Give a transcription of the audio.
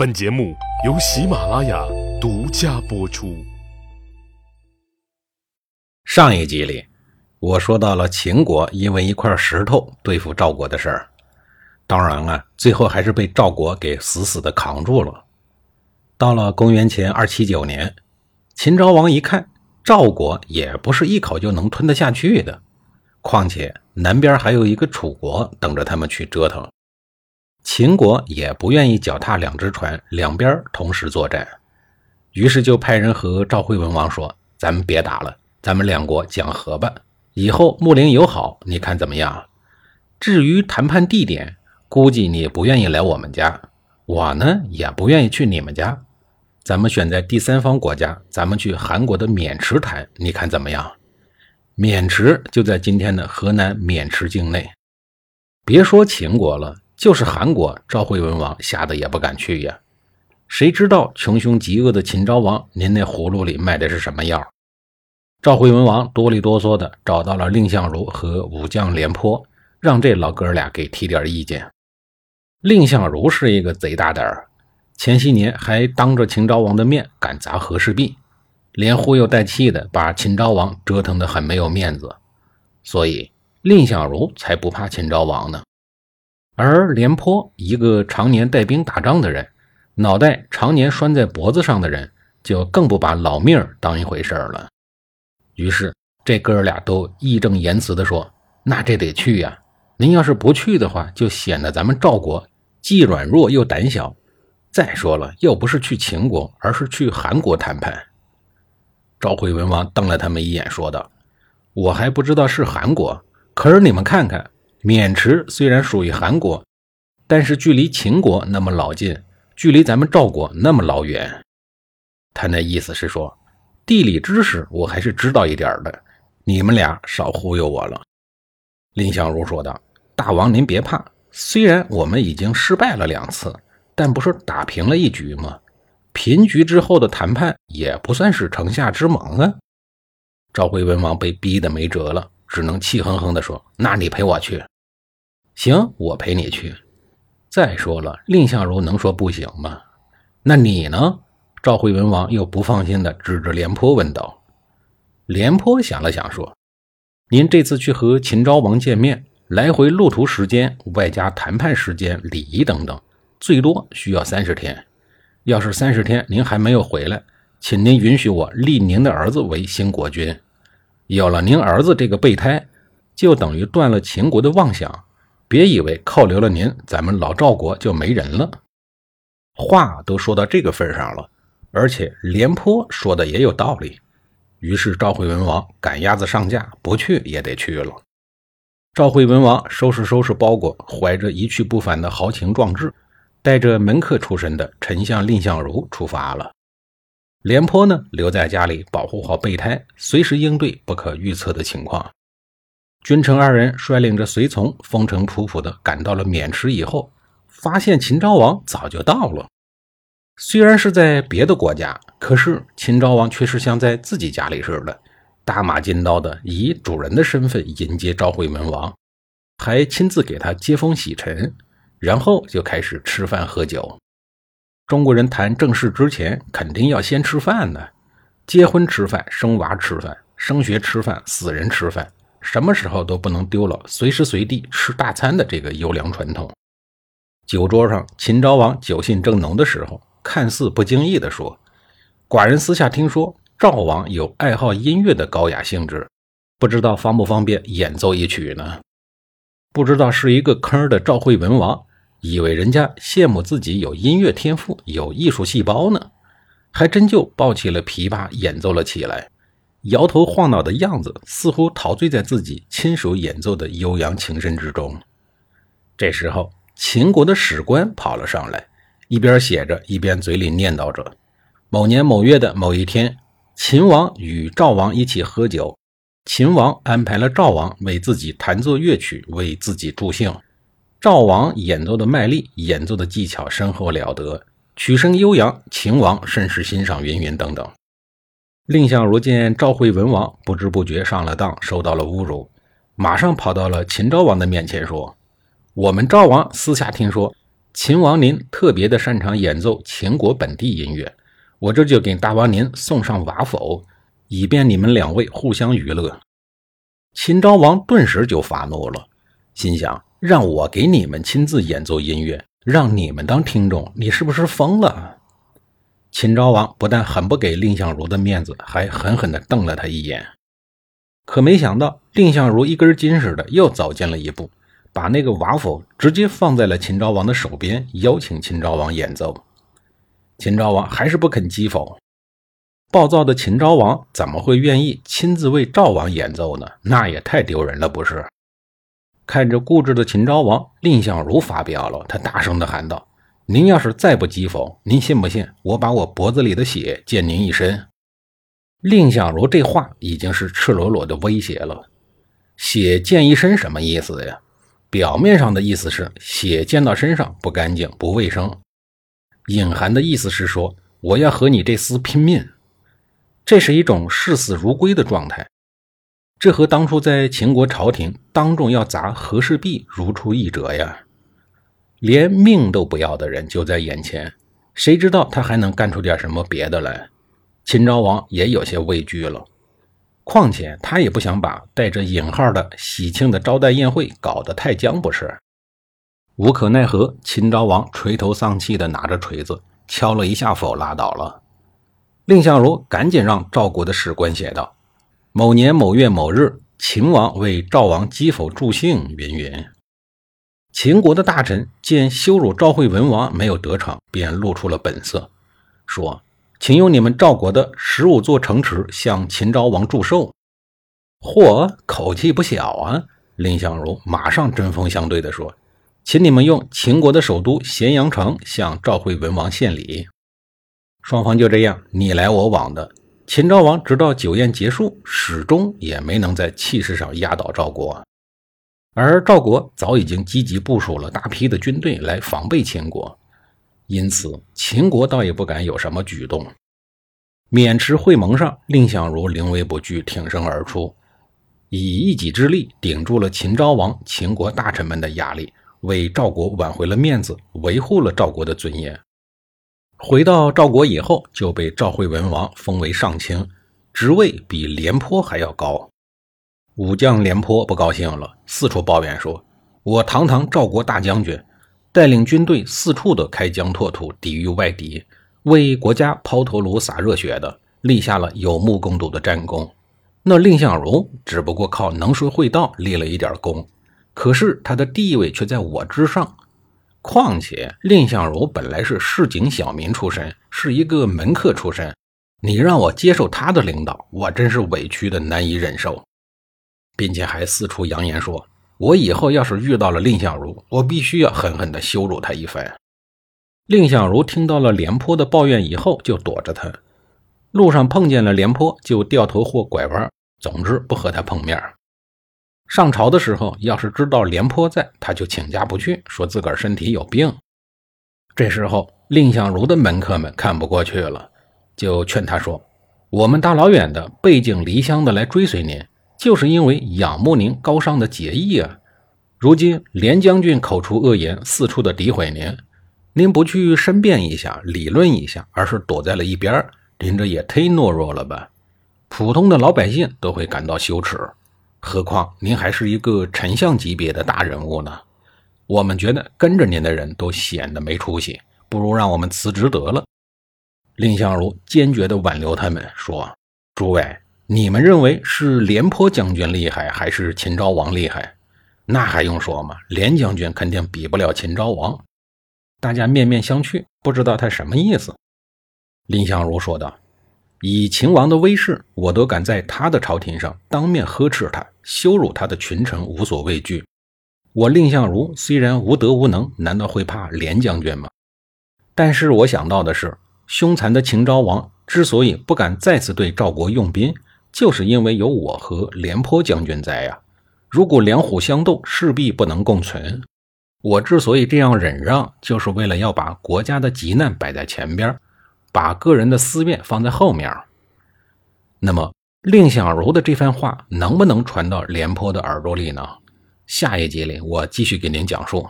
本节目由喜马拉雅独家播出。上一集里，我说到了秦国因为一块石头对付赵国的事儿，当然了，最后还是被赵国给死死的扛住了。到了公元前二七九年，秦昭王一看，赵国也不是一口就能吞得下去的，况且南边还有一个楚国等着他们去折腾。秦国也不愿意脚踏两只船，两边同时作战，于是就派人和赵惠文王说：“咱们别打了，咱们两国讲和吧，以后睦邻友好，你看怎么样？至于谈判地点，估计你不愿意来我们家，我呢也不愿意去你们家，咱们选在第三方国家，咱们去韩国的渑池谈，你看怎么样？渑池就在今天的河南渑池境内，别说秦国了。”就是韩国，赵惠文王吓得也不敢去呀。谁知道穷凶极恶的秦昭王，您那葫芦里卖的是什么药？赵惠文王哆里哆嗦的找到了蔺相如和武将廉颇，让这老哥俩给提点意见。蔺相如是一个贼大胆儿，前些年还当着秦昭王的面敢砸和氏璧，连忽悠带气的把秦昭王折腾得很没有面子，所以蔺相如才不怕秦昭王呢。而廉颇一个常年带兵打仗的人，脑袋常年拴在脖子上的人，就更不把老命当一回事了。于是这哥俩都义正言辞地说：“那这得去呀！您要是不去的话，就显得咱们赵国既软弱又胆小。再说了，又不是去秦国，而是去韩国谈判。”赵惠文王瞪了他们一眼，说道：“我还不知道是韩国，可是你们看看。”渑池虽然属于韩国，但是距离秦国那么老近，距离咱们赵国那么老远。他那意思是说，地理知识我还是知道一点的，你们俩少忽悠我了。蔺相如说道：“大王您别怕，虽然我们已经失败了两次，但不是打平了一局吗？平局之后的谈判也不算是城下之盟啊。”赵惠文王被逼得没辙了，只能气哼哼地说：“那你陪我去。”行，我陪你去。再说了，蔺相如能说不行吗？那你呢？赵惠文王又不放心的指着廉颇问道。廉颇想了想说：“您这次去和秦昭王见面，来回路途时间，外加谈判时间、礼仪等等，最多需要三十天。要是三十天您还没有回来，请您允许我立您的儿子为新国君。有了您儿子这个备胎，就等于断了秦国的妄想。”别以为扣留了您，咱们老赵国就没人了。话都说到这个份上了，而且廉颇说的也有道理。于是赵惠文王赶鸭子上架，不去也得去了。赵惠文王收拾收拾包裹，怀着一去不返的豪情壮志，带着门客出身的丞相蔺相如出发了。廉颇呢，留在家里保护好备胎，随时应对不可预测的情况。君臣二人率领着随从，风尘仆仆地赶到了渑池以后，发现秦昭王早就到了。虽然是在别的国家，可是秦昭王却是像在自己家里似的，大马金刀的以主人的身份迎接赵惠文王，还亲自给他接风洗尘，然后就开始吃饭喝酒。中国人谈正事之前，肯定要先吃饭呢。结婚吃饭，生娃吃饭，升学吃饭，死人吃饭。什么时候都不能丢了随时随地吃大餐的这个优良传统。酒桌上，秦昭王酒兴正浓的时候，看似不经意地说：“寡人私下听说，赵王有爱好音乐的高雅兴致，不知道方不方便演奏一曲呢？”不知道是一个坑的赵惠文王，以为人家羡慕自己有音乐天赋、有艺术细胞呢，还真就抱起了琵琶演奏了起来。摇头晃脑的样子，似乎陶醉在自己亲手演奏的悠扬琴声之中。这时候，秦国的史官跑了上来，一边写着，一边嘴里念叨着：“某年某月的某一天，秦王与赵王一起喝酒，秦王安排了赵王为自己弹奏乐曲，为自己助兴。赵王演奏的卖力，演奏的技巧深厚了得，曲声悠扬，秦王甚是欣赏。云云等等。”蔺相如见赵惠文王不知不觉上了当，受到了侮辱，马上跑到了秦昭王的面前说：“我们赵王私下听说，秦王您特别的擅长演奏秦国本地音乐，我这就给大王您送上瓦否，以便你们两位互相娱乐。”秦昭王顿时就发怒了，心想：让我给你们亲自演奏音乐，让你们当听众，你是不是疯了？秦昭王不但很不给蔺相如的面子，还狠狠地瞪了他一眼。可没想到，蔺相如一根筋似的又走近了一步，把那个瓦否直接放在了秦昭王的手边，邀请秦昭王演奏。秦昭王还是不肯击否。暴躁的秦昭王怎么会愿意亲自为赵王演奏呢？那也太丢人了，不是？看着固执的秦昭王，蔺相如发飙了，他大声地喊道：“您要是再不讥讽，您信不信我把我脖子里的血溅您一身？”蔺相如这话已经是赤裸裸的威胁了。血溅一身什么意思呀？表面上的意思是血溅到身上不干净、不卫生，隐含的意思是说我要和你这厮拼命。这是一种视死如归的状态，这和当初在秦国朝廷当众要砸和氏璧如出一辙呀！连命都不要的人就在眼前，谁知道他还能干出点什么别的来？秦昭王也有些畏惧了，况且他也不想把带着引号的喜庆的招待宴会搞得太僵，不是？无可奈何，秦昭王垂头丧气地拿着锤子敲了一下否，拉倒了。蔺相如赶紧让赵国的史官写道：“某年某月某日，秦王为赵王击否助兴。”云云。秦国的大臣见羞辱赵惠文王没有得逞，便露出了本色，说：“请用你们赵国的十五座城池向秦昭王祝寿。”嚯，口气不小啊！蔺相如马上针锋相对地说：“请你们用秦国的首都咸阳城向赵惠文王献礼。”双方就这样你来我往的，秦昭王直到酒宴结束，始终也没能在气势上压倒赵国。而赵国早已经积极部署了大批的军队来防备秦国，因此秦国倒也不敢有什么举动。渑池会盟上，蔺相如临危不惧，挺身而出，以一己之力顶住了秦昭王、秦国大臣们的压力，为赵国挽回了面子，维护了赵国的尊严。回到赵国以后，就被赵惠文王封为上卿，职位比廉颇还要高。武将廉颇不高兴了，四处抱怨说：“我堂堂赵国大将军，带领军队四处的开疆拓土，抵御外敌，为国家抛头颅洒热血的，立下了有目共睹的战功。那蔺相如只不过靠能说会道立了一点功，可是他的地位却在我之上。”况且，蔺相如本来是市井小民出身，是一个门客出身。你让我接受他的领导，我真是委屈的难以忍受，并且还四处扬言说：“我以后要是遇到了蔺相如，我必须要狠狠地羞辱他一番。”蔺相如听到了廉颇的抱怨以后，就躲着他。路上碰见了廉颇，就掉头或拐弯，总之不和他碰面。上朝的时候，要是知道廉颇在，他就请假不去，说自个儿身体有病。这时候，蔺相如的门客们看不过去了，就劝他说：“我们大老远的背井离乡的来追随您，就是因为仰慕您高尚的节义啊！如今连将军口出恶言，四处的诋毁您，您不去申辩一下、理论一下，而是躲在了一边，您这也忒懦弱了吧？普通的老百姓都会感到羞耻。”何况您还是一个丞相级别的大人物呢，我们觉得跟着您的人都显得没出息，不如让我们辞职得了。蔺相如坚决地挽留他们，说：“诸位，你们认为是廉颇将军厉害，还是秦昭王厉害？那还用说吗？廉将军肯定比不了秦昭王。”大家面面相觑，不知道他什么意思。蔺相如说道。以秦王的威势，我都敢在他的朝廷上当面呵斥他，羞辱他的群臣，无所畏惧。我蔺相如虽然无德无能，难道会怕廉将军吗？但是我想到的是，凶残的秦昭王之所以不敢再次对赵国用兵，就是因为有我和廉颇将军在呀。如果两虎相斗，势必不能共存。我之所以这样忍让，就是为了要把国家的急难摆在前边。把个人的私怨放在后面，那么蔺相如的这番话能不能传到廉颇的耳朵里呢？下一集里我继续给您讲述。